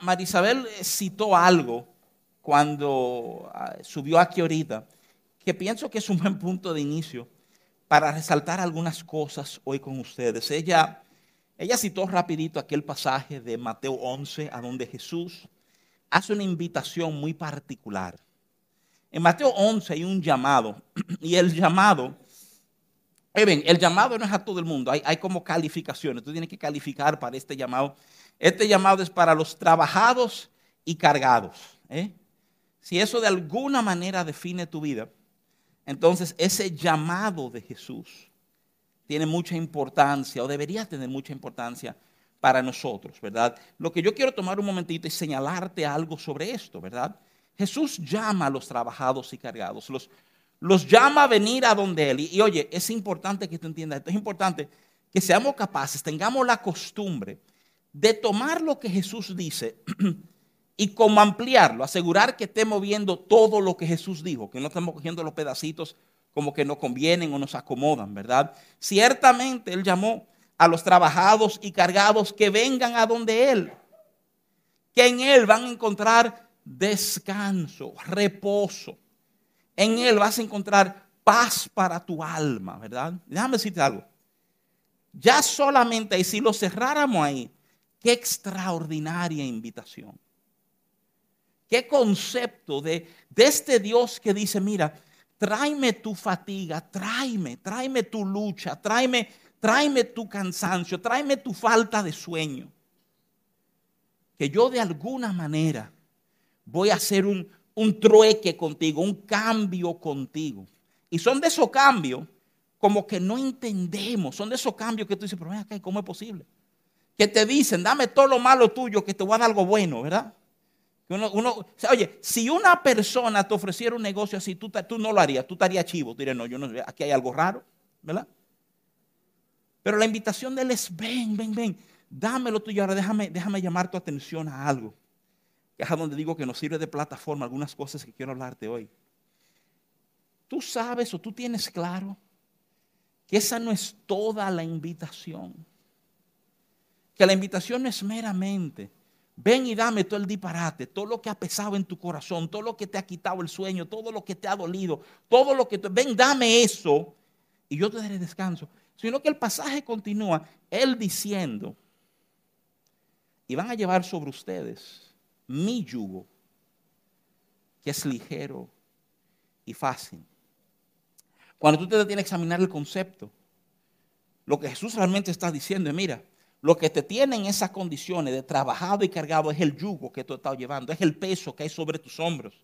Marisabel citó algo cuando ah, subió aquí ahorita, que pienso que es un buen punto de inicio para resaltar algunas cosas hoy con ustedes. Ella, ella citó rapidito aquel pasaje de Mateo 11, a donde Jesús hace una invitación muy particular. En Mateo 11 hay un llamado, y el llamado, eh, el llamado no es a todo el mundo, hay como calificaciones, tú tienes que calificar para este llamado. Este llamado es para los trabajados y cargados. ¿eh? Si eso de alguna manera define tu vida, entonces ese llamado de Jesús tiene mucha importancia o debería tener mucha importancia para nosotros, ¿verdad? Lo que yo quiero tomar un momentito y señalarte algo sobre esto, ¿verdad? Jesús llama a los trabajados y cargados, los, los llama a venir a donde Él. Y, y oye, es importante que tú entiendas esto, es importante que seamos capaces, tengamos la costumbre de tomar lo que Jesús dice y como ampliarlo, asegurar que estemos viendo todo lo que Jesús dijo, que no estemos cogiendo los pedacitos como que nos convienen o nos acomodan, ¿verdad? Ciertamente Él llamó a los trabajados y cargados que vengan a donde Él, que en Él van a encontrar descanso, reposo. En Él vas a encontrar paz para tu alma, ¿verdad? Déjame decirte algo. Ya solamente ahí, si lo cerráramos ahí, qué extraordinaria invitación. Qué concepto de, de este Dios que dice, mira, tráeme tu fatiga, tráeme, tráeme tu lucha, tráeme, tráeme tu cansancio, tráeme tu falta de sueño. Que yo de alguna manera voy a hacer un, un trueque contigo, un cambio contigo. Y son de esos cambios como que no entendemos, son de esos cambios que tú dices, pero ven acá, ¿cómo es posible? Que te dicen, dame todo lo malo tuyo, que te voy a dar algo bueno, ¿verdad? oye, si una persona te ofreciera un negocio así, tú, tú no lo harías, tú estarías chivo, tú dirías, no, yo no, aquí hay algo raro, ¿verdad? Pero la invitación de él es, ven, ven, ven, dámelo tuyo, ahora déjame, déjame llamar tu atención a algo, que es a donde digo que nos sirve de plataforma algunas cosas que quiero hablarte hoy. Tú sabes o tú tienes claro que esa no es toda la invitación, que la invitación no es meramente Ven y dame todo el disparate, todo lo que ha pesado en tu corazón, todo lo que te ha quitado el sueño, todo lo que te ha dolido, todo lo que te... Ven, dame eso y yo te daré descanso. Sino que el pasaje continúa, él diciendo, y van a llevar sobre ustedes mi yugo, que es ligero y fácil. Cuando tú te detienes a examinar el concepto, lo que Jesús realmente está diciendo es, mira, lo que te tiene en esas condiciones de trabajado y cargado es el yugo que tú estado llevando, es el peso que hay sobre tus hombros.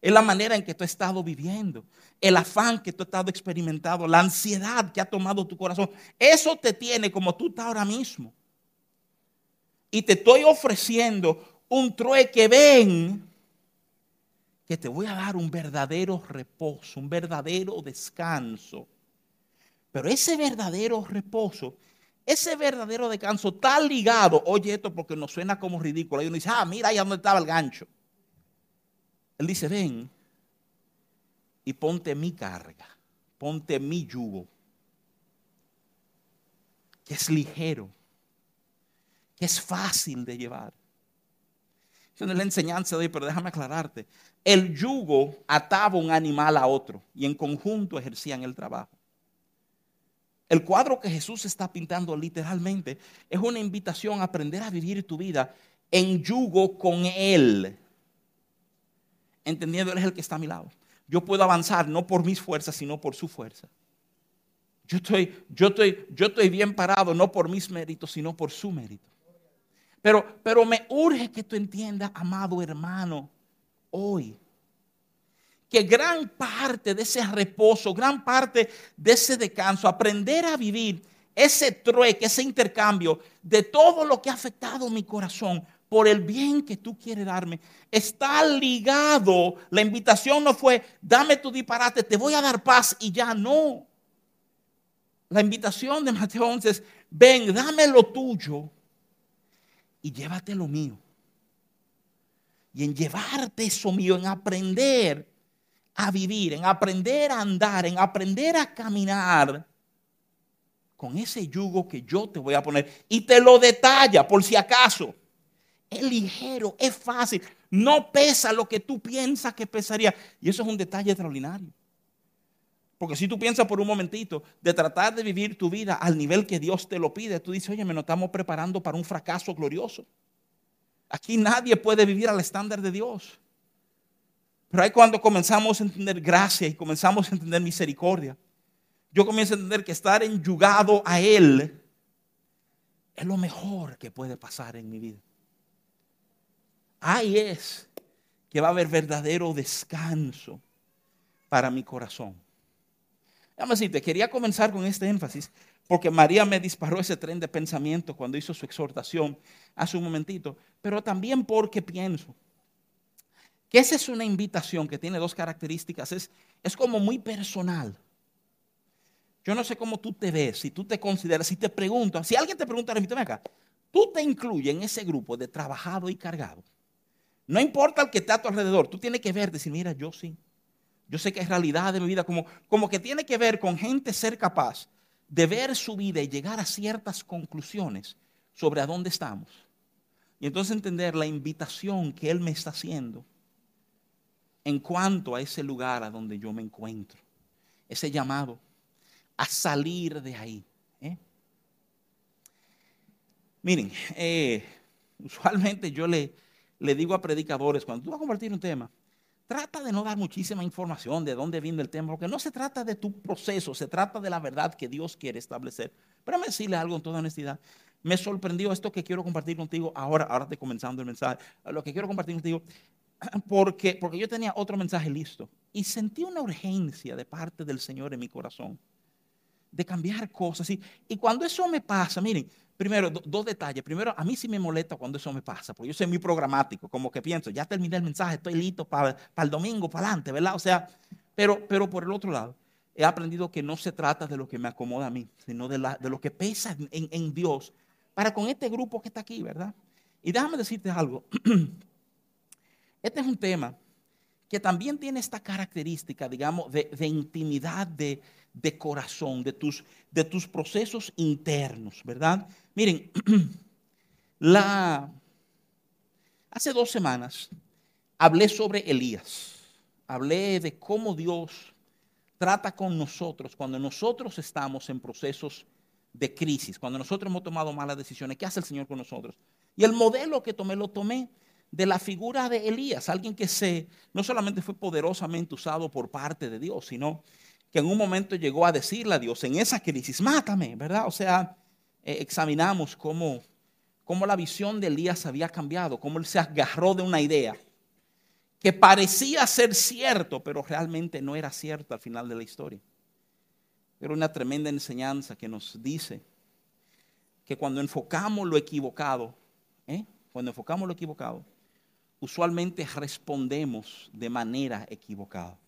Es la manera en que tú has estado viviendo, el afán que tú has estado experimentando, la ansiedad que ha tomado tu corazón. Eso te tiene como tú estás ahora mismo. Y te estoy ofreciendo un trueque, ven, que te voy a dar un verdadero reposo, un verdadero descanso. Pero ese verdadero reposo ese verdadero descanso está ligado, oye esto porque nos suena como ridículo. Y uno dice, ah, mira ahí donde estaba el gancho. Él dice, ven y ponte mi carga, ponte mi yugo, que es ligero, que es fácil de llevar. Eso no es la enseñanza de hoy, pero déjame aclararte. El yugo ataba un animal a otro y en conjunto ejercían el trabajo. El cuadro que Jesús está pintando literalmente es una invitación a aprender a vivir tu vida en yugo con Él. Entendiendo, Él es el que está a mi lado. Yo puedo avanzar no por mis fuerzas, sino por su fuerza. Yo estoy, yo estoy, yo estoy bien parado no por mis méritos, sino por su mérito. Pero, pero me urge que tú entiendas, amado hermano, hoy que gran parte de ese reposo, gran parte de ese descanso, aprender a vivir ese trueque, ese intercambio de todo lo que ha afectado mi corazón por el bien que tú quieres darme, está ligado. La invitación no fue, dame tu disparate, te voy a dar paz y ya no. La invitación de Mateo 11 es, ven, dame lo tuyo y llévate lo mío. Y en llevarte eso mío, en aprender a vivir, en aprender a andar, en aprender a caminar con ese yugo que yo te voy a poner. Y te lo detalla por si acaso. es ligero, es fácil, no pesa lo que tú piensas que pesaría. Y eso es un detalle extraordinario. Porque si tú piensas por un momentito de tratar de vivir tu vida al nivel que Dios te lo pide, tú dices, oye, me nos estamos preparando para un fracaso glorioso. Aquí nadie puede vivir al estándar de Dios. Pero ahí cuando comenzamos a entender gracia y comenzamos a entender misericordia, yo comienzo a entender que estar enyugado a Él es lo mejor que puede pasar en mi vida. Ahí es que va a haber verdadero descanso para mi corazón. Déjame decirte, quería comenzar con este énfasis porque María me disparó ese tren de pensamiento cuando hizo su exhortación hace un momentito, pero también porque pienso que esa es una invitación que tiene dos características, es, es como muy personal. Yo no sé cómo tú te ves, si tú te consideras, si te pregunto, si alguien te pregunta, repíteme acá, tú te incluyes en ese grupo de trabajado y cargado. No importa el que está a tu alrededor, tú tienes que ver, decir, mira, yo sí. Yo sé que es realidad de mi vida, como, como que tiene que ver con gente ser capaz de ver su vida y llegar a ciertas conclusiones sobre a dónde estamos. Y entonces entender la invitación que Él me está haciendo en cuanto a ese lugar a donde yo me encuentro. Ese llamado a salir de ahí. ¿eh? Miren, eh, usualmente yo le, le digo a predicadores, cuando tú vas a compartir un tema, trata de no dar muchísima información de dónde viene el tema, porque no se trata de tu proceso, se trata de la verdad que Dios quiere establecer. Pero me decirle algo en toda honestidad. Me sorprendió esto que quiero compartir contigo ahora, ahora estoy comenzando el mensaje. Lo que quiero compartir contigo, porque, porque yo tenía otro mensaje listo y sentí una urgencia de parte del Señor en mi corazón de cambiar cosas. Y, y cuando eso me pasa, miren, primero, dos detalles. Primero, a mí sí me molesta cuando eso me pasa, porque yo soy muy programático, como que pienso, ya terminé el mensaje, estoy listo para, el domingo, para adelante, ¿verdad? O sea, pero, pero por el otro lado, he aprendido que no se trata de lo que me acomoda a mí, sino de, la, de lo que pesa en, en Dios para con este grupo que está aquí, ¿verdad? Y déjame decirte algo. Este es un tema que también tiene esta característica, digamos, de, intimidad, de, corazón, de tus, procesos internos, ¿verdad? Miren, hace dos semanas hablé sobre Elías, hablé de cómo Dios trata con nosotros cuando nosotros estamos en procesos de crisis, cuando nosotros hemos tomado malas decisiones, ¿qué hace el Señor con nosotros? Y el modelo que tomé lo tomé de la figura de Elías, alguien que se no solamente fue poderosamente usado por parte de Dios, sino que en un momento llegó a decirle a Dios en esa crisis, mátame, ¿verdad? O sea, eh, examinamos cómo, cómo la visión de Elías había cambiado, cómo él se agarró de una idea que parecía ser cierto, pero realmente no era cierto al final de la historia. Era una tremenda enseñanza que nos dice que cuando enfocamos lo equivocado, ¿eh? cuando enfocamos lo equivocado, usualmente respondemos de manera equivocada.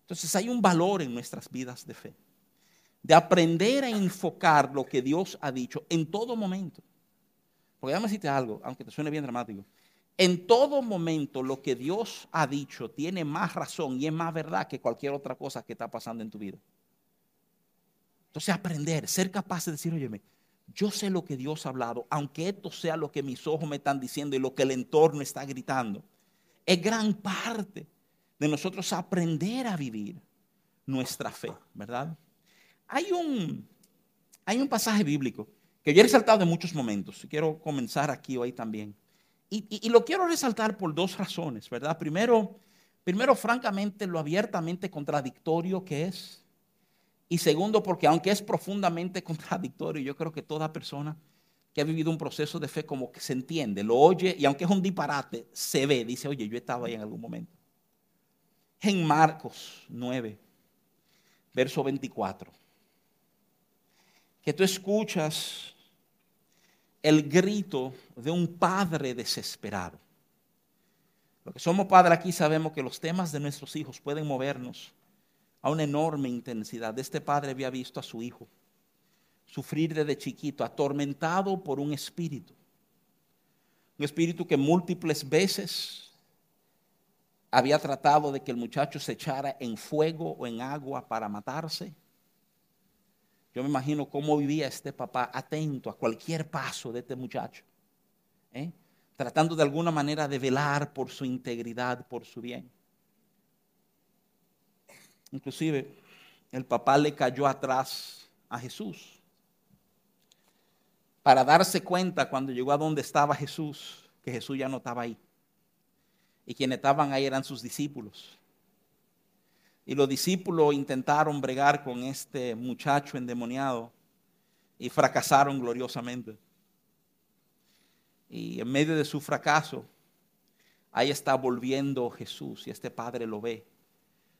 Entonces hay un valor en nuestras vidas de fe, de aprender a enfocar lo que Dios ha dicho en todo momento. Porque déjame decirte algo, aunque te suene bien dramático. En todo momento lo que Dios ha dicho tiene más razón y es más verdad que cualquier otra cosa que está pasando en tu vida. Entonces aprender, ser capaz de decir, óyeme, yo sé lo que Dios ha hablado, aunque esto sea lo que mis ojos me están diciendo y lo que el entorno está gritando. Es gran parte de nosotros aprender a vivir nuestra fe, ¿verdad? Hay un, hay un pasaje bíblico que yo he resaltado en muchos momentos y quiero comenzar aquí hoy también. Y, lo quiero resaltar por dos razones, ¿verdad? Primero, primero, francamente, lo abiertamente contradictorio que es. Y segundo, porque aunque es profundamente contradictorio, yo creo que toda persona que ha vivido un proceso de fe como que se entiende, lo oye y aunque es un disparate, se ve, dice, oye, yo estaba ahí en algún momento en Marcos 9, verso 24, que tú escuchas el grito de un padre desesperado. Lo que somos padres aquí sabemos que los temas de nuestros hijos pueden movernos a una enorme intensidad. Este padre había visto a su hijo sufrir desde chiquito, atormentado por un espíritu. Un espíritu que múltiples veces había tratado de que el muchacho se echara en fuego o en agua para matarse. Yo me imagino cómo vivía este papá atento a cualquier paso de este muchacho. ¿eh? tratando de alguna manera de velar por su integridad, por su bien. Inclusive, el papá le cayó atrás a Jesús para darse cuenta cuando llegó a donde estaba Jesús, que Jesús ya no estaba ahí. Y quienes estaban ahí eran sus discípulos. Y los discípulos intentaron bregar con este muchacho endemoniado y fracasaron gloriosamente. Y en medio de su fracaso, ahí está volviendo Jesús y este padre lo ve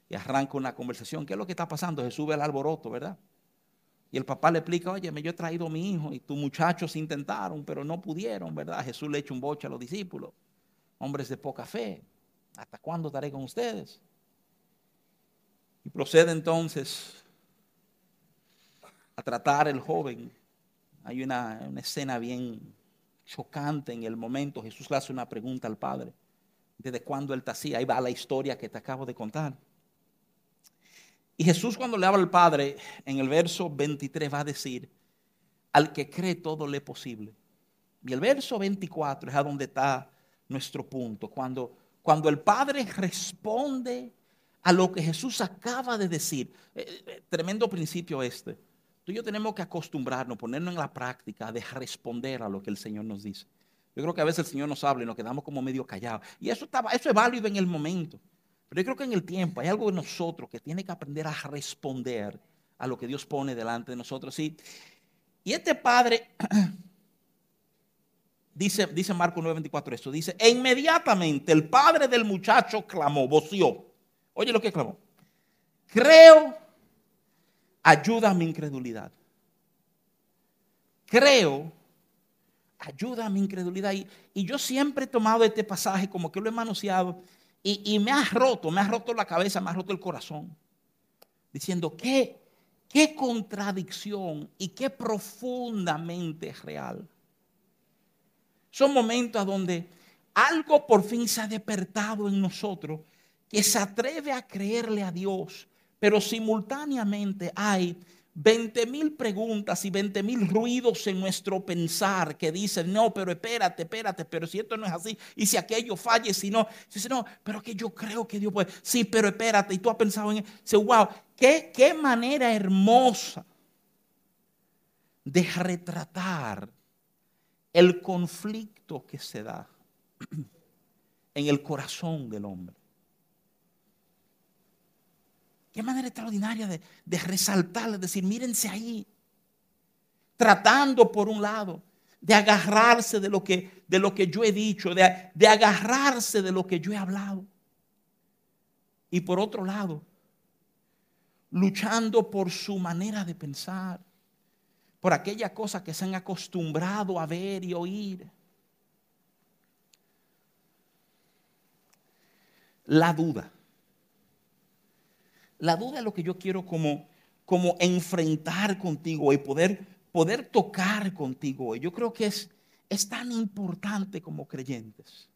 y arranca una conversación. ¿Qué es lo que está pasando? Jesús ve el alboroto, ¿verdad? Y el papá le explica, oye, yo he traído a mi hijo y tus muchachos intentaron, pero no pudieron, ¿verdad? Jesús le echa un boche a los discípulos, hombres de poca fe. ¿Hasta cuándo estaré con ustedes? Y procede entonces a tratar el joven. Hay una, una escena bien chocante en el momento. Jesús le hace una pregunta al Padre. ¿Desde cuándo Él te hacía? Ahí va la historia que te acabo de contar. Y Jesús cuando le habla al Padre, en el verso 23 va a decir, al que cree todo le es posible. Y el verso 24 es a donde está nuestro punto. Cuando, cuando el Padre responde a lo que Jesús acaba de decir. Eh, eh, tremendo principio este. Tú y yo tenemos que acostumbrarnos, ponernos en la práctica de responder a lo que el Señor nos dice. Yo creo que a veces el Señor nos habla y nos quedamos como medio callados. Y eso, está, eso es válido en el momento. Pero yo creo que en el tiempo hay algo en nosotros que tiene que aprender a responder a lo que Dios pone delante de nosotros. ¿sí? Y este padre, dice, dice Marco 9:24 esto, dice, e inmediatamente el padre del muchacho clamó, voció. Oye lo que clamó. Creo ayuda a mi incredulidad. Creo, ayuda a mi incredulidad. Y, y, yo siempre he tomado este pasaje como que lo he manoseado y, me ha roto, me ha roto la cabeza, me ha roto el corazón. Diciendo, ¿qué, qué contradicción y qué profundamente real. Son momentos donde algo por fin se ha despertado en nosotros que se atreve a creerle a Dios pero simultáneamente hay 20 mil preguntas y 20 mil ruidos en nuestro pensar que dicen, no, pero espérate, espérate, pero si esto no es así, y si aquello falle, si no, dice, no, pero que yo creo que Dios puede, sí, pero espérate, y tú has pensado en eso, wow, qué, qué manera hermosa de retratar el conflicto que se da en el corazón del hombre. Qué manera extraordinaria de, de resaltar, de decir, mírense ahí. Tratando por un lado de agarrarse de lo que, de lo que yo he dicho, de, de agarrarse de lo que yo he hablado. Y por otro lado, luchando por su manera de pensar, por aquella cosa que se han acostumbrado a ver y oír. La duda. La duda es lo que yo quiero como, como enfrentar contigo y poder, poder tocar contigo. Y yo creo que es, es tan importante como creyentes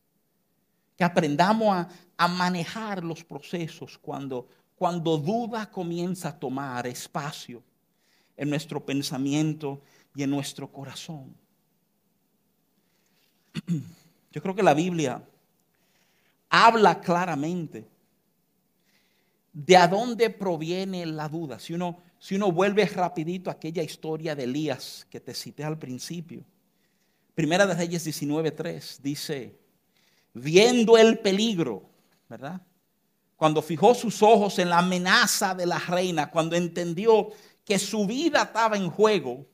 que aprendamos a, a manejar los procesos cuando, cuando duda comienza a tomar espacio en nuestro pensamiento y en nuestro corazón. Yo creo que la Biblia habla claramente de a dónde proviene la duda. Si uno, si uno vuelve rapidito a aquella historia de Elías que te cité al principio. Primera de Reyes 19.3 dice, viendo el peligro, ¿verdad? Cuando fijó sus ojos en la amenaza de la reina, cuando entendió que su vida estaba en juego,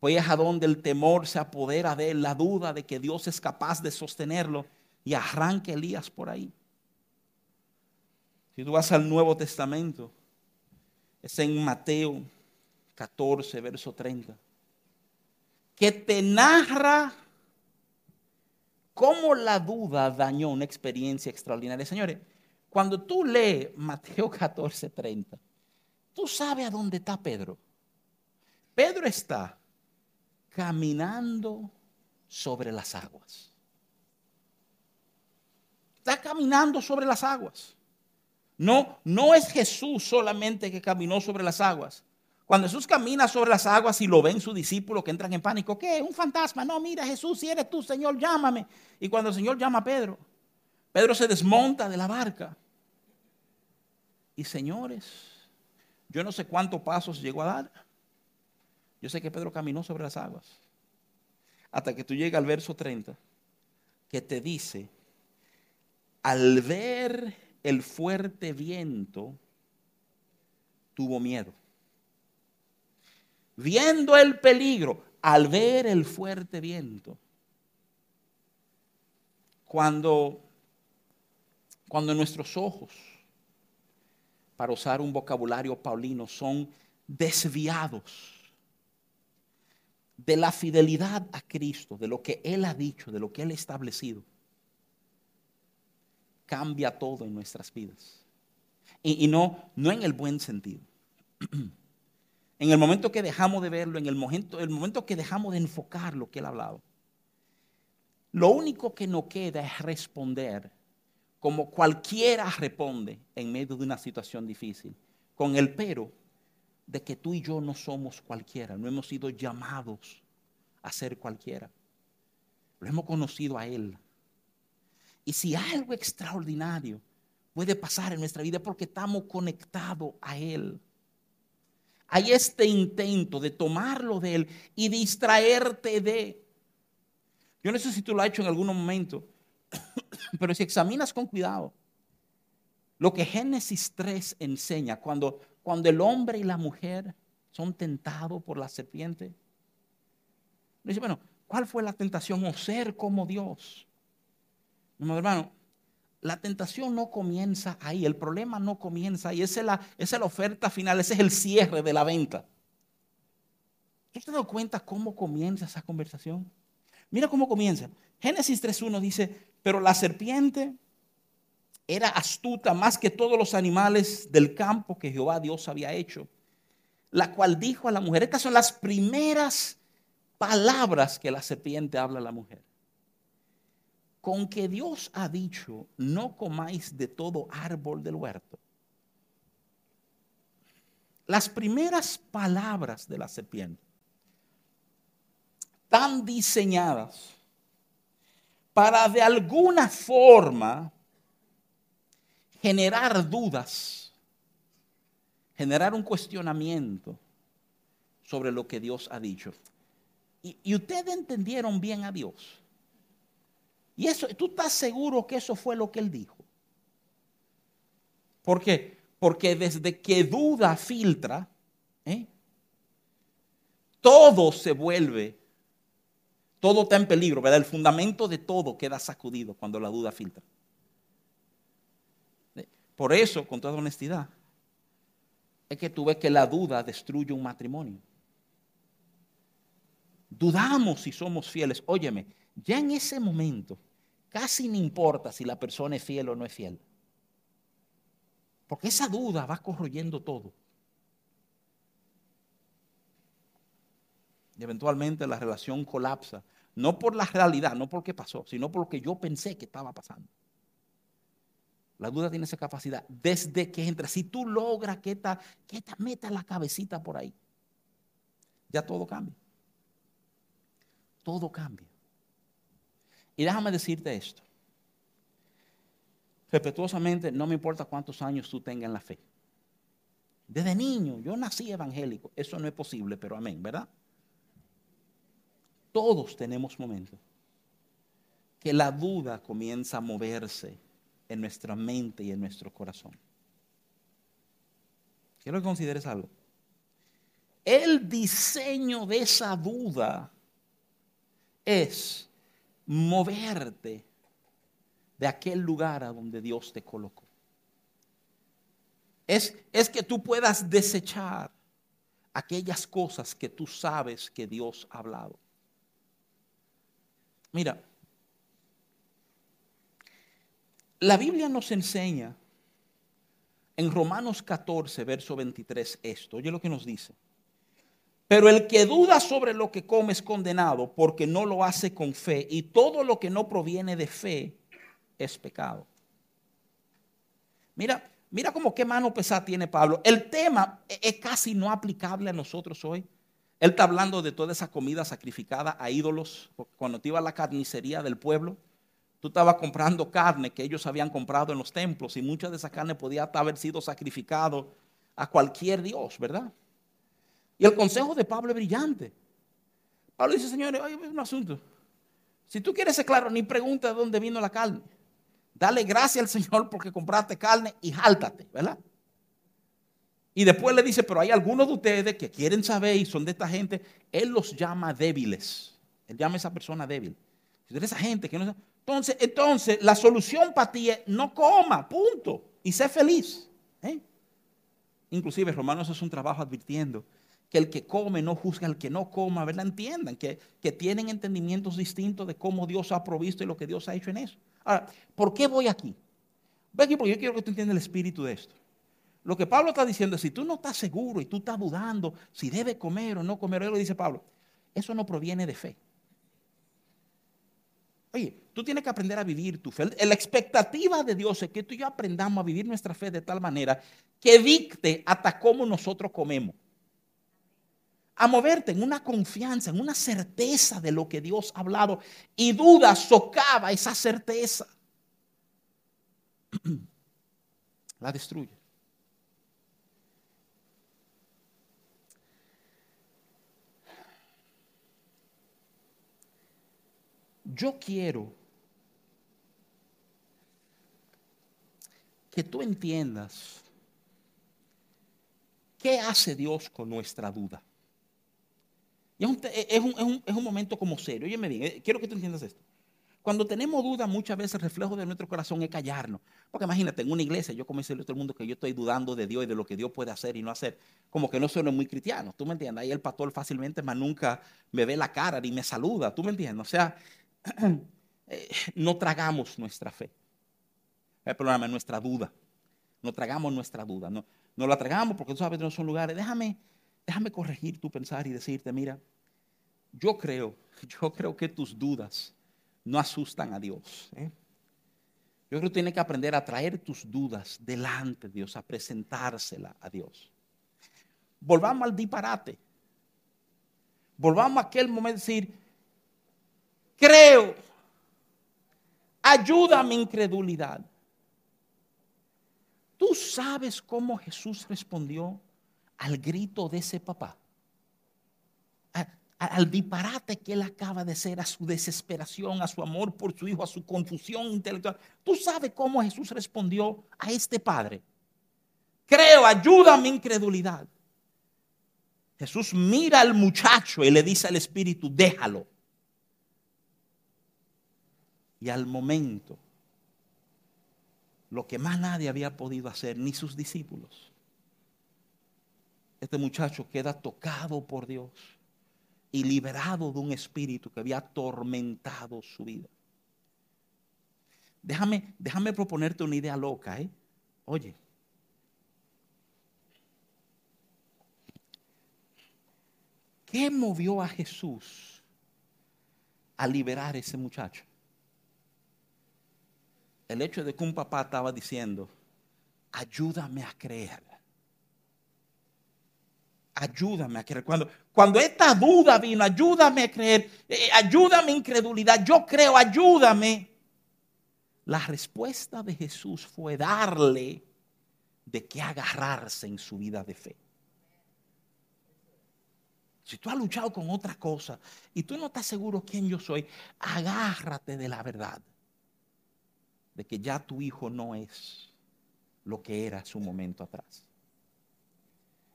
pues es a donde el temor se apodera de él, la duda de que Dios es capaz de sostenerlo y arranca Elías por ahí. Si tú vas al Nuevo Testamento, es en Mateo 14, verso 30, que te narra cómo la duda dañó una experiencia extraordinaria. Señores, cuando tú lees Mateo 14, 30, tú sabes a dónde está Pedro. Pedro está caminando sobre las aguas. Está caminando sobre las aguas. No, no es Jesús solamente que caminó sobre las aguas. Cuando Jesús camina sobre las aguas y lo ven sus discípulos que entran en pánico, ¿qué? ¿Un fantasma? No, mira Jesús, si eres tú, Señor, llámame. Y cuando el Señor llama a Pedro, Pedro se desmonta de la barca. Y señores, yo no sé cuántos pasos llegó a dar. Yo sé que Pedro caminó sobre las aguas. Hasta que tú llegas al verso 30, que te dice, al ver el fuerte viento, tuvo miedo. Viendo el peligro, al ver el fuerte viento. Cuando, cuando nuestros ojos, para usar un vocabulario paulino, son desviados de la fidelidad a Cristo, de lo que Él ha dicho, de lo que Él ha establecido, cambia todo en nuestras vidas. Y, no, no en el buen sentido. En el momento que dejamos de verlo, en el momento, el momento que dejamos de enfocar lo que Él ha hablado, lo único que nos queda es responder como cualquiera responde en medio de una situación difícil, con el pero de que tú y yo no somos cualquiera, no hemos sido llamados a ser cualquiera. Lo hemos conocido a Él. Y si algo extraordinario puede pasar en nuestra vida porque estamos conectados a Él. Hay este intento de tomarlo de Él y distraerte de. Yo no sé si tú lo has hecho en algún momento, pero si examinas con cuidado lo que Génesis 3 enseña, cuando cuando el hombre y la mujer son tentados por la serpiente. Dice, bueno, ¿cuál fue la tentación? O ser como Dios. No, hermano, la tentación no comienza ahí, el problema no comienza ahí, esa es la, esa es la oferta final, ese es el cierre de la venta. ¿Tú te das cuenta cómo comienza esa conversación? Mira cómo comienza. Génesis 3.1 dice, pero la serpiente era astuta más que todos los animales del campo que Jehová Dios había hecho, la cual dijo a la mujer, estas son las primeras palabras que la serpiente habla a la mujer. Con que Dios ha dicho, no comáis de todo árbol del huerto. Las primeras palabras de la serpiente, tan diseñadas para de alguna forma generar dudas, generar un cuestionamiento sobre lo que Dios ha dicho. Y, ustedes entendieron bien a Dios. Y eso, tú estás seguro que eso fue lo que Él dijo. ¿Por qué? Porque desde que duda filtra, ¿eh? todo se vuelve, todo está en peligro, ¿verdad? El fundamento de todo queda sacudido cuando la duda filtra. Por eso, con toda honestidad, es que tú ves que la duda destruye un matrimonio. Dudamos si somos fieles. Óyeme, ya en ese momento casi no importa si la persona es fiel o no es fiel. Porque esa duda va corroyendo todo. Y eventualmente la relación colapsa. No por la realidad, no por qué pasó, sino por lo que yo pensé que estaba pasando. La duda tiene esa capacidad. Desde que entra, si tú logras que esta, que esta meta la cabecita por ahí, ya todo cambia. Todo cambia. Y déjame decirte esto. Respetuosamente, no me importa cuántos años tú tengas en la fe. Desde niño, yo nací evangélico. Eso no es posible, pero amén, ¿verdad? Todos tenemos momentos que la duda comienza a moverse en nuestra mente y en nuestro corazón. Quiero que consideres algo. El diseño de esa duda es moverte de aquel lugar a donde Dios te colocó. Es, es que tú puedas desechar aquellas cosas que tú sabes que Dios ha hablado. Mira, La Biblia nos enseña en Romanos 14, verso 23 esto. Oye lo que nos dice. Pero el que duda sobre lo que come es condenado porque no lo hace con fe y todo lo que no proviene de fe es pecado. Mira, Mira cómo qué mano pesada tiene Pablo. El tema es casi no aplicable a nosotros hoy. Él está hablando de toda esa comida sacrificada a ídolos. Cuando te iba a la carnicería del pueblo, tú estabas comprando carne que ellos habían comprado en los templos y mucha de esa carne podía haber sido sacrificado a cualquier dios, ¿verdad? Y el consejo de Pablo es brillante. Pablo dice, señores, hay un asunto. Si tú quieres ser claro, ni pregunta de dónde vino la carne. Dale gracias al Señor porque compraste carne y jáltate, ¿verdad? Y después le dice, pero hay algunos de ustedes que quieren saber y son de esta gente, Él los llama débiles. Él llama a esa persona débil. Esa gente que no entonces, entonces, la solución para ti es no coma, punto. Y sé feliz. ¿eh? Inclusive Romanos es un trabajo advirtiendo que el que come no juzga al que no coma, ¿verdad? Entiendan que, que tienen entendimientos distintos de cómo Dios ha provisto y lo que Dios ha hecho en eso. Ahora, ¿por qué voy aquí? Voy aquí porque yo quiero que tú entiendas el espíritu de esto. Lo que Pablo está diciendo es, si tú no estás seguro y tú estás dudando si debe comer o no comer, él lo dice Pablo, eso no proviene de fe. Oye, tú tienes que aprender a vivir tu fe. La expectativa de Dios es que tú y yo aprendamos a vivir nuestra fe de tal manera que dicte hasta cómo nosotros comemos. A moverte en una confianza, en una certeza de lo que Dios ha hablado. Y duda socava esa certeza. La destruye. Yo quiero que tú entiendas qué hace Dios con nuestra duda. Y es un, momento como serio. Oye, bien, eh, quiero que tú entiendas esto. Cuando tenemos duda, muchas veces el reflejo de nuestro corazón es callarnos. Porque imagínate, en una iglesia, yo comencé a todo el mundo que yo estoy dudando de Dios y de lo que Dios puede hacer y no hacer. Como que no suena muy cristiano, ¿tú me entiendes? Ahí el pastor fácilmente, más nunca me ve la cara ni me saluda, ¿tú me entiendes? O sea, Eh, no tragamos nuestra fe. El problema es nuestra duda. No tragamos nuestra duda. No, no la tragamos porque tú sabes que no son lugares. Déjame, déjame corregir tu pensar y decirte, mira, yo creo, yo creo que tus dudas no asustan a Dios. ¿eh? Yo creo que tienes que aprender a traer tus dudas delante de Dios, a presentársela a Dios. Volvamos al disparate. Volvamos a aquel momento de decir, creo. Ayuda a mi incredulidad. ¿Tú sabes cómo Jesús respondió al grito de ese papá? al disparate que él acaba de hacer, a su desesperación, a su amor por su hijo, a su confusión intelectual. ¿Tú sabes cómo Jesús respondió a este padre? Creo, ayuda a mi incredulidad. Jesús mira al muchacho y le dice al espíritu, déjalo y al momento lo que más nadie había podido hacer, ni sus discípulos. Este muchacho queda tocado por Dios y liberado de un espíritu que había atormentado su vida. Déjame, déjame proponerte una idea loca, ¿eh? Oye, ¿qué movió a Jesús a liberar a ese muchacho? el hecho de que un papá estaba diciendo, ayúdame a creer. Ayúdame a creer. Cuando, cuando esta duda vino, ayúdame a creer, eh, ayúdame a incredulidad, yo creo, ayúdame. La respuesta de Jesús fue darle de qué agarrarse en su vida de fe. Si tú has luchado con otra cosa y tú no estás seguro quién yo soy, agárrate de la verdad de que ya tu hijo no es lo que era su momento atrás.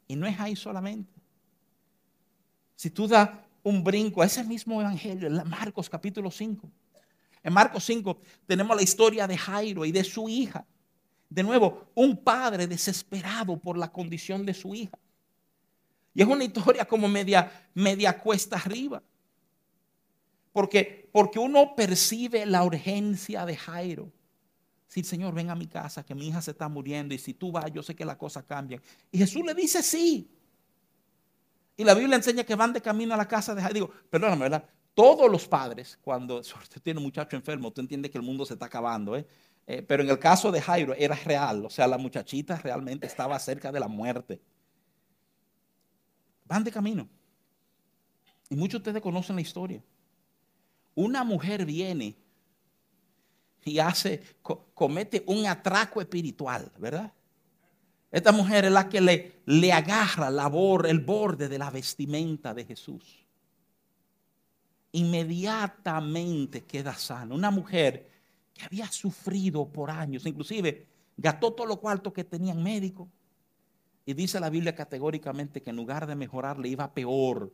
Y no es ahí solamente. Si tú das un brinco a ese mismo evangelio, en Marcos capítulo 5. En Marcos 5 tenemos la historia de Jairo y de su hija. De nuevo, un padre desesperado por la condición de su hija. Y es una historia como media, media cuesta arriba. Porque, porque uno percibe la urgencia de Jairo. Si Señor, ven a mi casa, que mi hija se está muriendo y si tú vas, yo sé que las cosas cambian. Y Jesús le dice sí. Y la Biblia enseña que van de camino a la casa de Jairo. Digo, perdóname, ¿verdad? todos los padres, cuando usted tiene un muchacho enfermo, tú entiendes que el mundo se está acabando, ¿eh? Eh, pero en el caso de Jairo era real, o sea, la muchachita realmente estaba cerca de la muerte. Van de camino. Y muchos de ustedes conocen la historia. Una mujer viene y hace, comete un atraco espiritual, ¿verdad? Esta mujer es la que le, le agarra la el borde de la vestimenta de Jesús. Inmediatamente queda sana. Una mujer que había sufrido por años, inclusive gastó todo lo cuarto que tenían médico. Y dice la Biblia categóricamente que en lugar de mejorar le iba peor.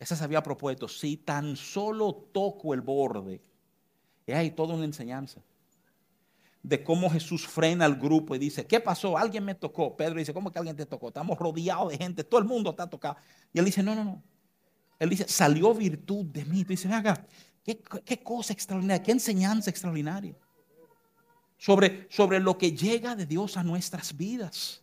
Esa se había propuesto, si tan solo toco el borde. Y hay toda una enseñanza de cómo Jesús frena al grupo y dice, ¿qué pasó? Alguien me tocó. Pedro dice, ¿cómo que alguien te tocó? Estamos rodeados de gente, todo el mundo está tocado. Y él dice, no, no, no. Él dice, salió virtud de mí. Tú dices, haga, ¿qué, cosa extraordinaria, qué enseñanza extraordinaria. Sobre, sobre lo que llega de Dios a nuestras vidas.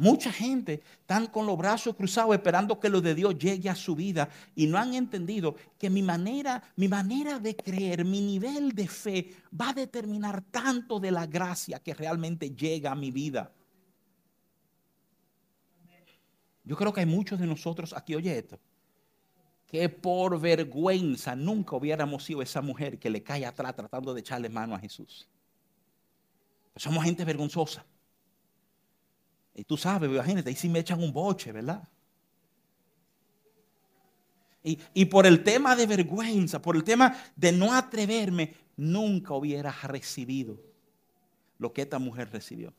Mucha gente están con los brazos cruzados esperando que lo de Dios llegue a su vida y no han entendido que mi manera, mi manera de creer, mi nivel de fe va a determinar tanto de la gracia que realmente llega a mi vida. Yo creo que hay muchos de nosotros aquí, oye esto, que por vergüenza nunca hubiéramos sido esa mujer que le cae atrás tratando de echarle mano a Jesús. somos gente vergonzosa. Y tú sabes, imagínate, ahí sí me echan un boche, ¿verdad? Y, por el tema de vergüenza, por el tema de no atreverme, nunca hubiera recibido lo que esta mujer recibió.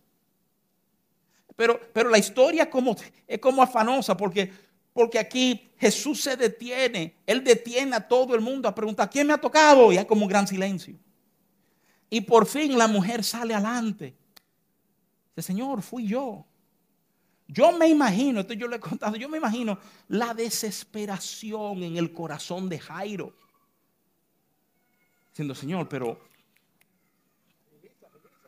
Pero, pero la historia como, es como afanosa porque, porque aquí Jesús se detiene, Él detiene a todo el mundo a preguntar, ¿quién me ha tocado? Y hay como un gran silencio. Y por fin la mujer sale adelante. Dice, Señor, fui yo. Yo me imagino, esto yo le he contado, yo me imagino la desesperación en el corazón de Jairo. Diciendo, Señor, pero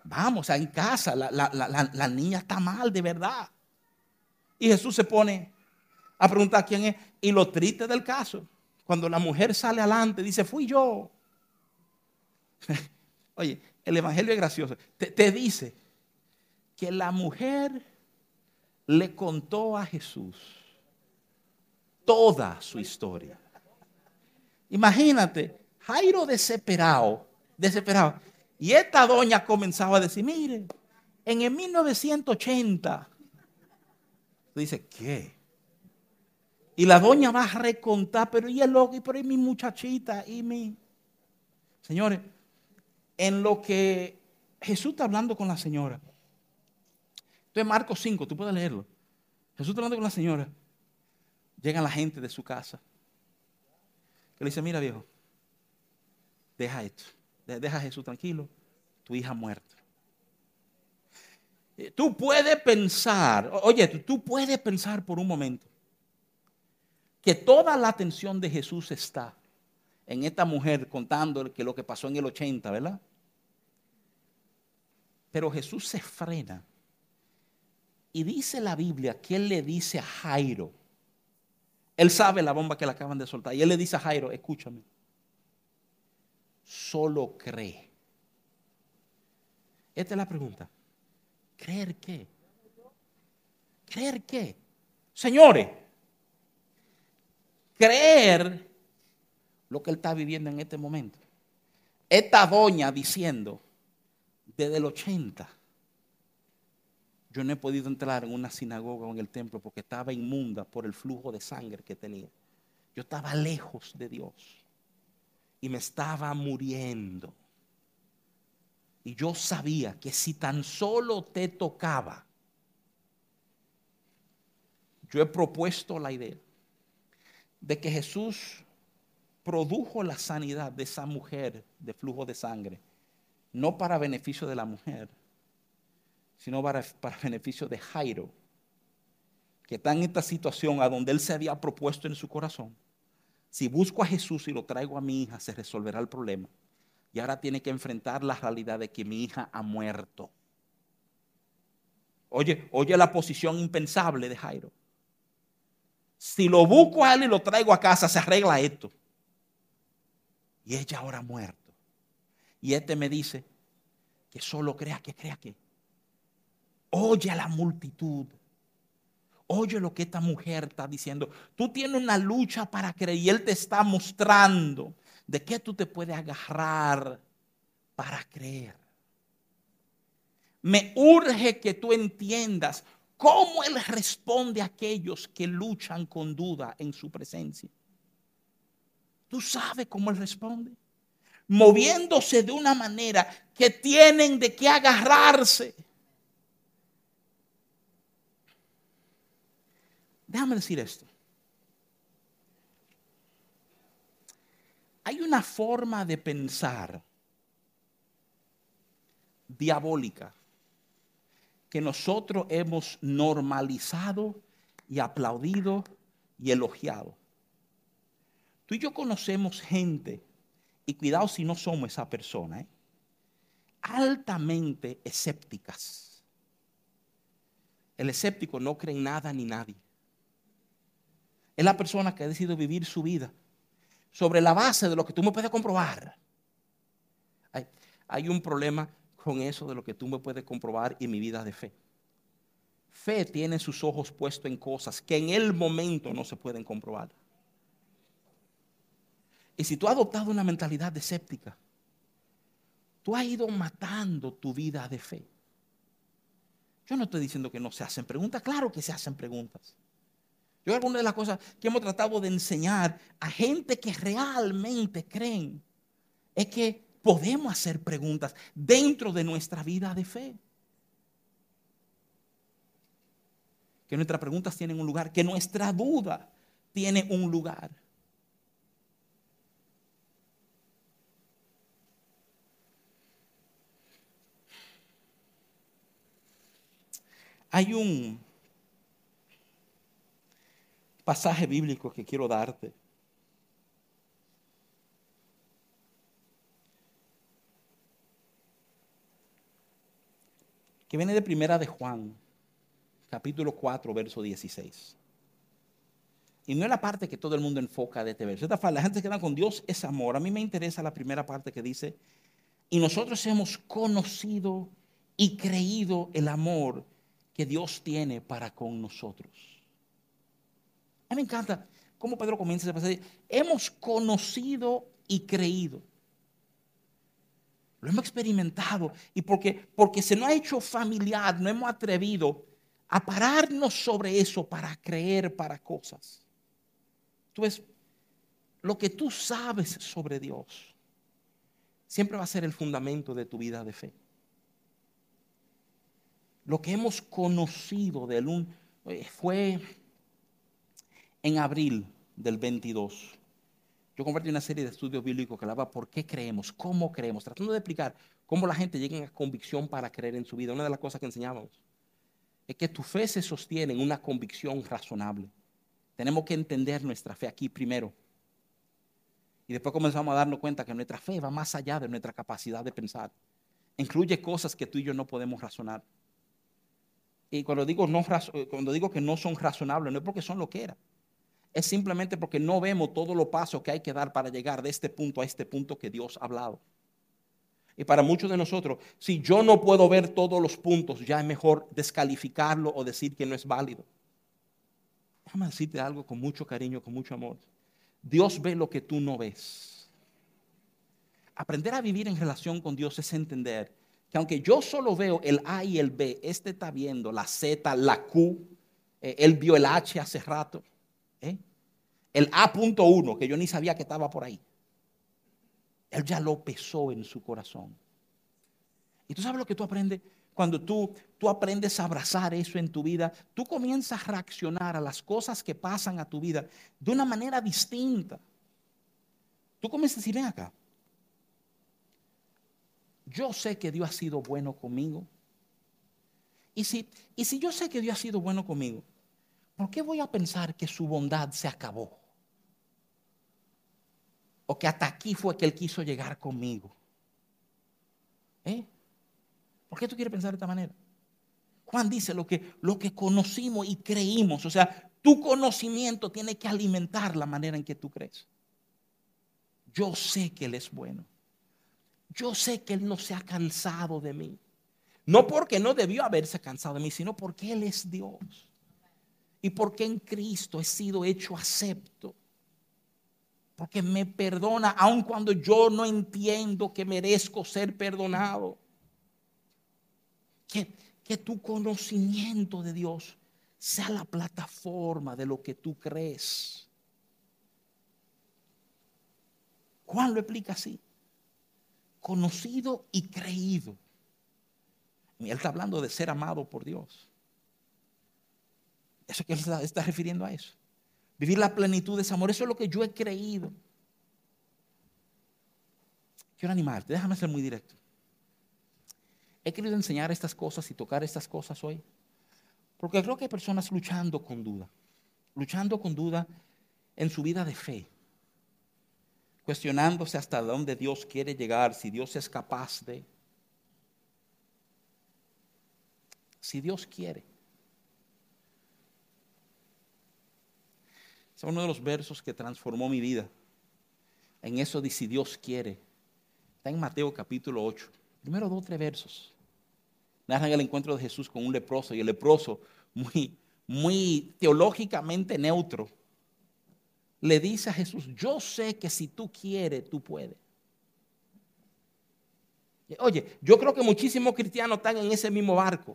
vamos, en casa, la, niña está mal, de verdad. Y Jesús se pone a preguntar quién es. Y lo triste del caso, cuando la mujer sale adelante, dice, fui yo. Oye, el Evangelio es gracioso. te dice que la mujer le contó a Jesús toda su historia. Imagínate, Jairo desesperado, desesperado. Y esta doña comenzaba a decir, mire, en el 1980, dice, ¿qué? Y la doña va a recontar, pero y el loco, pero y mi muchachita, y mi... Señores, en lo que Jesús está hablando con la señora, entonces, Marcos 5, tú puedes leerlo. Jesús hablando con la señora. Llega la gente de su casa. Que le dice, mira viejo, deja esto. Deja a Jesús tranquilo. Tu hija muerta. Eh, tú puedes pensar, oye, tú puedes pensar por un momento que toda la atención de Jesús está en esta mujer contando que lo que pasó en el 80, ¿verdad? Pero Jesús se frena y dice la Biblia que él le dice a Jairo, él sabe la bomba que le acaban de soltar, y él le dice a Jairo, escúchame, solo cree. Esta es la pregunta. ¿Creer qué? ¿Creer qué? Señores, creer lo que él está viviendo en este momento. Esta doña diciendo, desde el 80, yo no he podido entrar en una sinagoga o en el templo porque estaba inmunda por el flujo de sangre que tenía. Yo estaba lejos de Dios y me estaba muriendo. Y yo sabía que si tan solo te tocaba, yo he propuesto la idea de que Jesús produjo la sanidad de esa mujer de flujo de sangre, no para beneficio de la mujer, sino para, beneficio de Jairo, que está en esta situación a donde él se había propuesto en su corazón. Si busco a Jesús y lo traigo a mi hija, se resolverá el problema. Y ahora tiene que enfrentar la realidad de que mi hija ha muerto. Oye, oye la posición impensable de Jairo. Si lo busco a él y lo traigo a casa, se arregla esto. Y ella ahora ha muerto. Y este me dice que solo crea que crea que. Oye a la multitud. Oye lo que esta mujer está diciendo. Tú tienes una lucha para creer y él te está mostrando de qué tú te puedes agarrar para creer. Me urge que tú entiendas cómo Él responde a aquellos que luchan con duda en su presencia. ¿Tú sabes cómo Él responde? Moviéndose de una manera que tienen de qué agarrarse. Déjame decir esto. Hay una forma de pensar diabólica que nosotros hemos normalizado y aplaudido y elogiado. Tú y yo conocemos gente, y cuidado si no somos esa persona, ¿eh? altamente escépticas. El escéptico no cree en nada ni nadie. Es la persona que ha decidido vivir su vida sobre la base de lo que tú me puedes comprobar. Hay, un problema con eso de lo que tú me puedes comprobar en mi vida de fe. Fe tiene sus ojos puestos en cosas que en el momento no se pueden comprobar. Y si tú has adoptado una mentalidad escéptica, tú has ido matando tu vida de fe. Yo no estoy diciendo que no se hacen preguntas, claro que se hacen preguntas. Yo alguna de las cosas que hemos tratado de enseñar a gente que realmente creen es que podemos hacer preguntas dentro de nuestra vida de fe. Que nuestras preguntas tienen un lugar, que nuestra duda tiene un lugar. Hay un pasaje bíblico que quiero darte que viene de primera de Juan, capítulo 4, verso 16. Y no es la parte que todo el mundo enfoca de este verso. La gente que queda con Dios es amor. A mí me interesa la primera parte que dice, y nosotros hemos conocido y creído el amor que Dios tiene para con nosotros. A mí me encanta cómo Pedro comienza a pasar. Hemos conocido y creído. Lo hemos experimentado y porque, porque se nos ha hecho familiar, no hemos atrevido a pararnos sobre eso para creer para cosas. Tú ves, lo que tú sabes sobre Dios siempre va a ser el fundamento de tu vida de fe. Lo que hemos conocido de él eh, fue en abril del 22. Yo compartí una serie de estudios bíblicos que hablaba por qué creemos, cómo creemos, tratando de explicar cómo la gente llega a convicción para creer en su vida. Una de las cosas que enseñábamos es que tu fe se sostiene en una convicción razonable. Tenemos que entender nuestra fe aquí primero. Y después comenzamos a darnos cuenta que nuestra fe va más allá de nuestra capacidad de pensar. Incluye cosas que tú y yo no podemos razonar. Y cuando digo, cuando digo que no son razonables, no es porque son lo que eran es simplemente porque no vemos todos los pasos que hay que dar para llegar de este punto a este punto que Dios ha hablado. Y para muchos de nosotros, si yo no puedo ver todos los puntos, ya es mejor descalificarlo o decir que no es válido. Déjame decirte algo con mucho cariño, con mucho amor. Dios ve lo que tú no ves. Aprender a vivir en relación con Dios es entender que aunque yo solo veo el A y el B, este está viendo la Z, la Q, eh, él vio el H hace rato. ¿Eh? El A.1, que yo ni sabía que estaba por ahí. Él ya lo pesó en su corazón. Y tú sabes lo que tú aprendes cuando tú, tú aprendes a abrazar eso en tu vida. Tú comienzas a reaccionar a las cosas que pasan a tu vida de una manera distinta. Tú comienzas a decir, ven acá. Yo sé que Dios ha sido bueno conmigo. Y si, y si yo sé que Dios ha sido bueno conmigo, ¿por qué voy a pensar que su bondad se acabó? O que hasta aquí fue que Él quiso llegar conmigo. ¿Eh? ¿Por qué tú quieres pensar de esta manera? Juan dice lo que, lo que conocimos y creímos. O sea, tu conocimiento tiene que alimentar la manera en que tú crees. Yo sé que Él es bueno. Yo sé que Él no se ha cansado de mí. No porque no debió haberse cansado de mí, sino porque Él es Dios. Y porque en Cristo he sido hecho acepto. Porque me perdona aun cuando yo no entiendo que merezco ser perdonado. Que, que tu conocimiento de Dios sea la plataforma de lo que tú crees. Juan lo explica así. Conocido y creído. Y él está hablando de ser amado por Dios. Eso que él está, está refiriendo a eso. Vivir la plenitud de ese amor. Eso es lo que yo he creído. Quiero animarte. Déjame ser muy directo. He querido enseñar estas cosas y tocar estas cosas hoy. Porque creo que hay personas luchando con duda. Luchando con duda en su vida de fe cuestionándose hasta dónde Dios quiere llegar, si Dios es capaz de. Si Dios quiere. Es uno de los versos que transformó mi vida. En eso de si Dios quiere. Está en Mateo capítulo 8. Primero dos o tres versos. Narran el encuentro de Jesús con un leproso y el leproso, muy, muy teológicamente neutro, le dice a Jesús, yo sé que si tú quieres, tú puedes. Oye, yo creo que muchísimos cristianos están en ese mismo barco.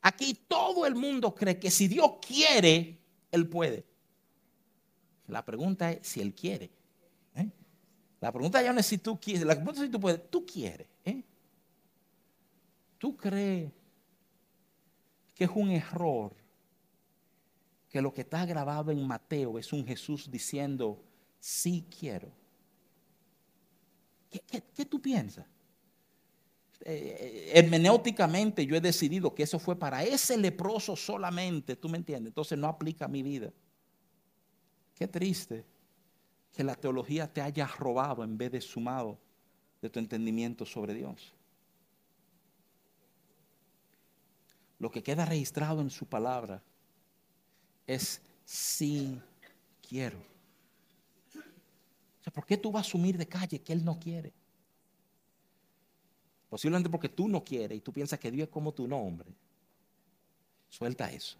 Aquí todo el mundo cree que si Dios quiere, Él puede. La pregunta es si Él quiere. ¿eh? La pregunta ya no es si tú quieres, la pregunta es si tú puedes. Tú quieres. ¿eh? ¿Tú crees que es un error que lo que está grabado en Mateo es un Jesús diciendo, sí quiero. ¿Qué, tú piensas? Eh, eh, hermenéuticamente yo he decidido que eso fue para ese leproso solamente, ¿tú me entiendes? Entonces no aplica a mi vida. Qué triste que la teología te haya robado en vez de sumado de tu entendimiento sobre Dios. Lo que queda registrado en su palabra es si quiero. O sea, ¿por qué tú vas a asumir de calle que Él no quiere? Posiblemente porque tú no quieres y tú piensas que Dios es como tu nombre. Suelta eso.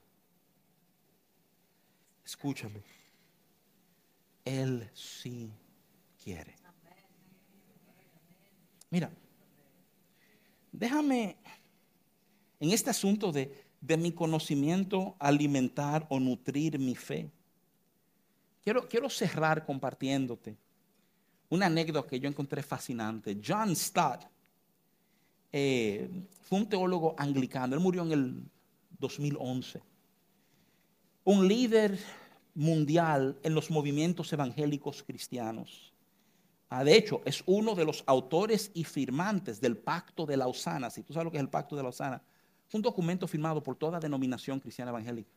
Escúchame. Él sí quiere. Mira, déjame en este asunto de de mi conocimiento alimentar o nutrir mi fe. Quiero, quiero cerrar compartiéndote una anécdota que yo encontré fascinante. John Stott eh, fue un teólogo anglicano, él murió en el 2011. Un líder mundial en los movimientos evangélicos cristianos. Ah, de hecho, es uno de los autores y firmantes del Pacto de Lausana. Si tú sabes lo que es el Pacto de Lausana, un documento firmado por toda denominación cristiana evangélica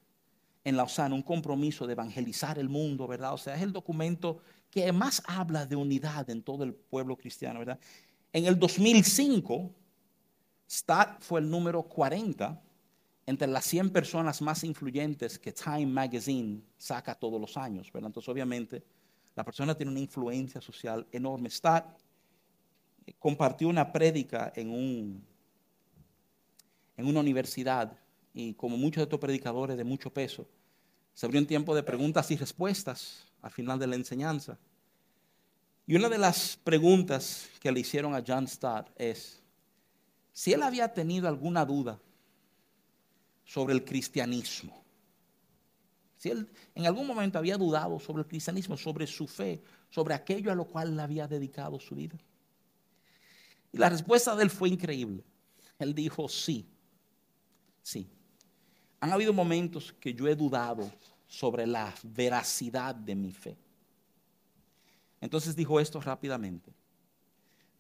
en Lausana, un compromiso de evangelizar el mundo, ¿verdad? O sea, es el documento que más habla de unidad en todo el pueblo cristiano, ¿verdad? En el 2005, Stott fue el número 40 entre las 100 personas más influyentes que Time Magazine saca todos los años, ¿verdad? Entonces, obviamente, la persona tiene una influencia social enorme. Stott compartió una prédica en un en una universidad y como muchos de estos predicadores de mucho peso, se abrió un tiempo de preguntas y respuestas al final de la enseñanza. Y una de las preguntas que le hicieron a John Stott es si él había tenido alguna duda sobre el cristianismo. Si él en algún momento había dudado sobre el cristianismo, sobre su fe, sobre aquello a lo cual le había dedicado su vida. Y la respuesta de él fue increíble. Él dijo, sí, Sí. Han habido momentos que yo he dudado sobre la veracidad de mi fe. Entonces dijo esto rápidamente.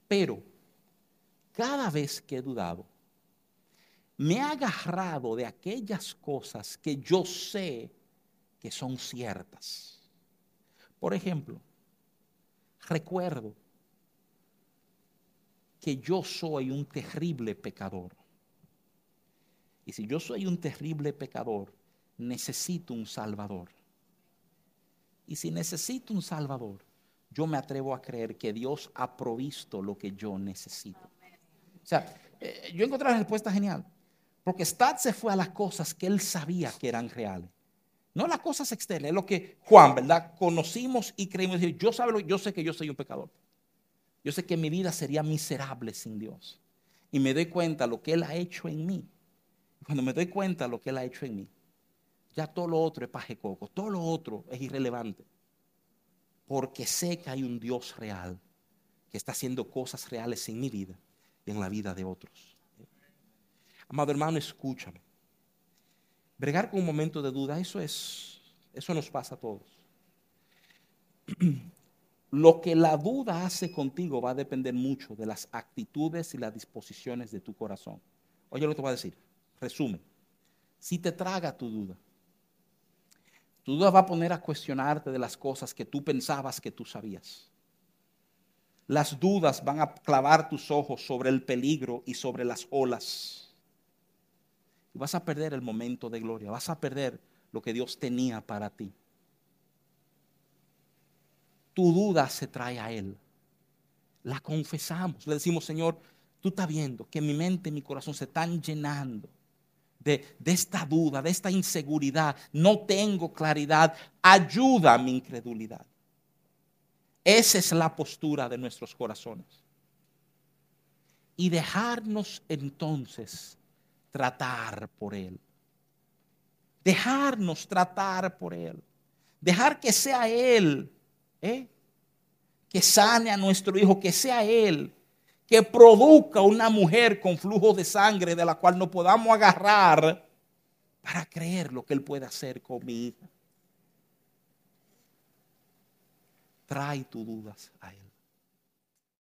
Pero cada vez que he dudado, me he agarrado de aquellas cosas que yo sé que son ciertas. Por ejemplo, recuerdo que yo soy un terrible pecador Y si yo soy un terrible pecador, necesito un Salvador. Y si necesito un Salvador, yo me atrevo a creer que Dios ha provisto lo que yo necesito. O sea, eh, yo encontré la respuesta genial. Porque Stad se fue a las cosas que él sabía que eran reales. No las cosas externas, es lo que Juan, ¿verdad? Conocimos y creímos. Yo, yo sé que yo soy un pecador. Yo sé que mi vida sería miserable sin Dios. Y me doy cuenta lo que Él ha hecho en mí. Cuando me doy cuenta lo que Él ha hecho en mí, ya todo lo otro es paje coco, todo lo otro es irrelevante. Porque sé que hay un Dios real que está haciendo cosas reales en mi vida y en la vida de otros. Amado hermano, escúchame. Bregar con un momento de duda, eso es, eso nos pasa a todos. Lo que la duda hace contigo va a depender mucho de las actitudes y las disposiciones de tu corazón. Oye lo que te voy a decir. Resumen. Si te traga tu duda, tu duda va a poner a cuestionarte de las cosas que tú pensabas que tú sabías. Las dudas van a clavar tus ojos sobre el peligro y sobre las olas vas a perder el momento de gloria, vas a perder lo que Dios tenía para ti. Tu duda se trae a Él. La confesamos, le decimos, Señor, tú estás viendo que mi mente y mi corazón se están llenando de, de, esta duda, de esta inseguridad. No tengo claridad. Ayuda a mi incredulidad. Esa es la postura de nuestros corazones. Y dejarnos entonces tratar por Él. Dejarnos tratar por Él. Dejar que sea Él. ¿eh? Que sane a nuestro hijo, que sea Él. Que produzca una mujer con flujo de sangre de la cual no podamos agarrar para creer lo que Él puede hacer con mi. Trae tus dudas a Él.